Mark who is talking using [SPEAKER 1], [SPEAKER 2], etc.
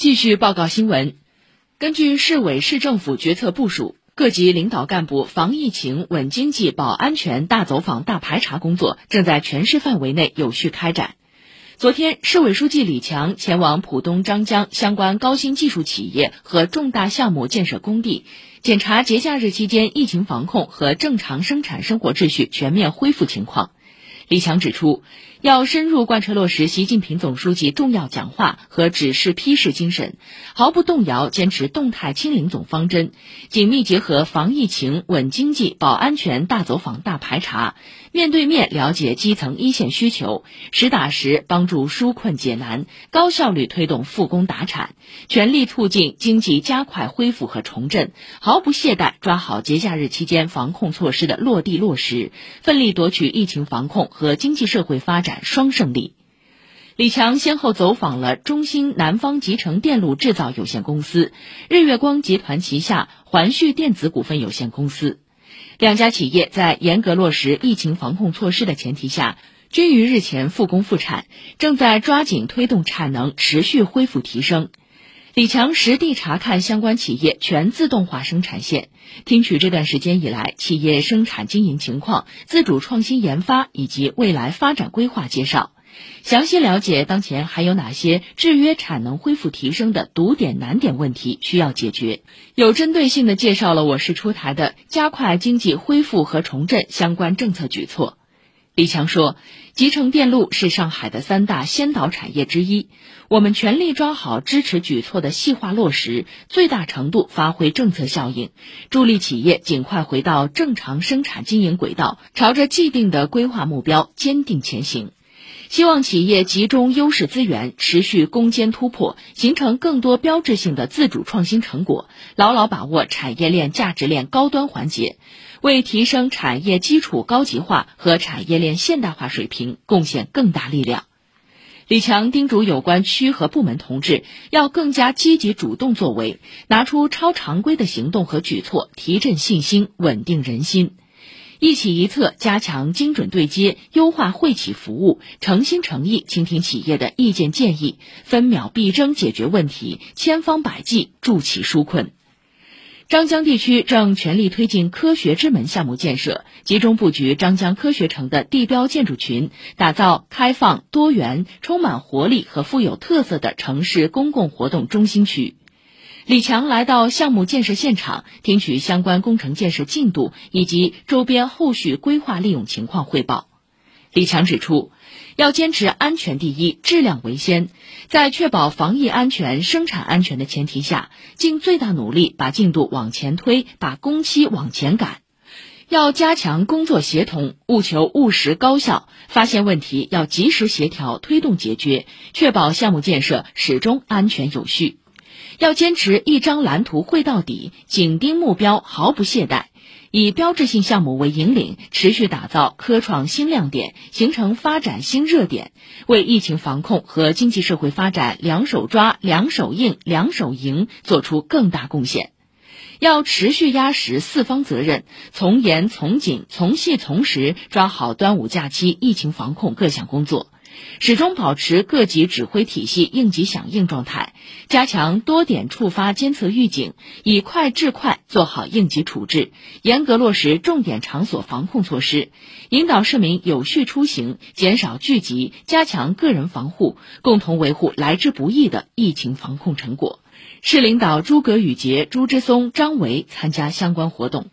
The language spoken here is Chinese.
[SPEAKER 1] 继续报告新闻。根据市委市政府决策部署，各级领导干部防疫情、稳经济、保安全大走访、大排查工作正在全市范围内有序开展。昨天，市委书记李强前往浦东张江相关高新技术企业和重大项目建设工地，检查节假日期间疫情防控和正常生产生活秩序全面恢复情况。李强指出，要深入贯彻落实习近平总书记重要讲话和指示批示精神，毫不动摇坚持动态清零总方针，紧密结合防疫情、稳经济、保安全大走访、大排查，面对面了解基层一线需求，实打实帮助纾困解难，高效率推动复工达产，全力促进经济加快恢复和重振，毫不懈怠抓好节假日期间防控措施的落地落实，奋力夺取疫情防控。和经济社会发展双胜利。李强先后走访了中兴南方集成电路制造有限公司、日月光集团旗下环旭电子股份有限公司，两家企业在严格落实疫情防控措施的前提下，均于日前复工复产，正在抓紧推动产能持续恢复提升。李强实地查看相关企业全自动化生产线，听取这段时间以来企业生产经营情况、自主创新研发以及未来发展规划介绍，详细了解当前还有哪些制约产能恢复提升的堵点难点问题需要解决，有针对性的介绍了我市出台的加快经济恢复和重振相关政策举措。李强说：“集成电路是上海的三大先导产业之一，我们全力抓好支持举措的细化落实，最大程度发挥政策效应，助力企业尽快回到正常生产经营轨道，朝着既定的规划目标坚定前行。希望企业集中优势资源，持续攻坚突破，形成更多标志性的自主创新成果，牢牢把握产业链价值链高端环节。”为提升产业基础高级化和产业链现代化水平贡献更大力量。李强叮嘱有关区和部门同志要更加积极主动作为，拿出超常规的行动和举措，提振信心，稳定人心。一企一策，加强精准对接，优化惠企服务，诚心诚意倾听企业的意见建议，分秒必争解决问题，千方百计助企纾困。张江地区正全力推进科学之门项目建设，集中布局张江科学城的地标建筑群，打造开放、多元、充满活力和富有特色的城市公共活动中心区。李强来到项目建设现场，听取相关工程建设进度以及周边后续规划利用情况汇报。李强指出，要坚持安全第一、质量为先，在确保防疫安全、生产安全的前提下，尽最大努力把进度往前推，把工期往前赶。要加强工作协同，务求务实高效，发现问题要及时协调推动解决，确保项目建设始终安全有序。要坚持一张蓝图绘到底，紧盯目标，毫不懈怠。以标志性项目为引领，持续打造科创新亮点，形成发展新热点，为疫情防控和经济社会发展两手抓、两手硬、两手赢做出更大贡献。要持续压实四方责任，从严从紧、从细从实抓好端午假期疫情防控各项工作。始终保持各级指挥体系应急响应状态，加强多点触发监测预警，以快制快做好应急处置，严格落实重点场所防控措施，引导市民有序出行，减少聚集，加强个人防护，共同维护来之不易的疫情防控成果。市领导诸葛宇杰、朱之松、张维参加相关活动。